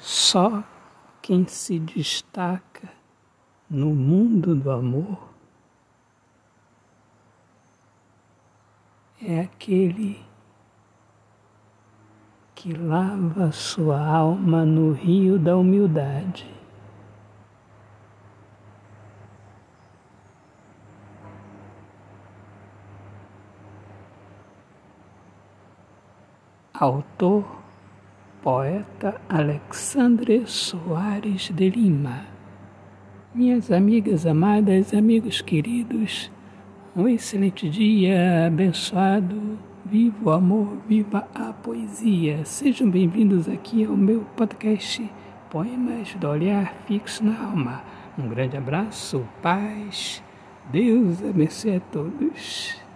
Só quem se destaca no mundo do amor é aquele que lava sua alma no rio da humildade. Autor poeta Alexandre Soares de Lima. Minhas amigas amadas, amigos queridos, um excelente dia abençoado. Viva o amor, viva a poesia. Sejam bem-vindos aqui ao meu podcast Poemas do Olhar Fixo na Alma. Um grande abraço, paz, Deus abençoe a todos.